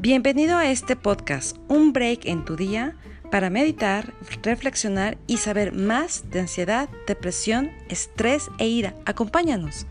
Bienvenido a este podcast, un break en tu día para meditar, reflexionar y saber más de ansiedad, depresión, estrés e ira. Acompáñanos.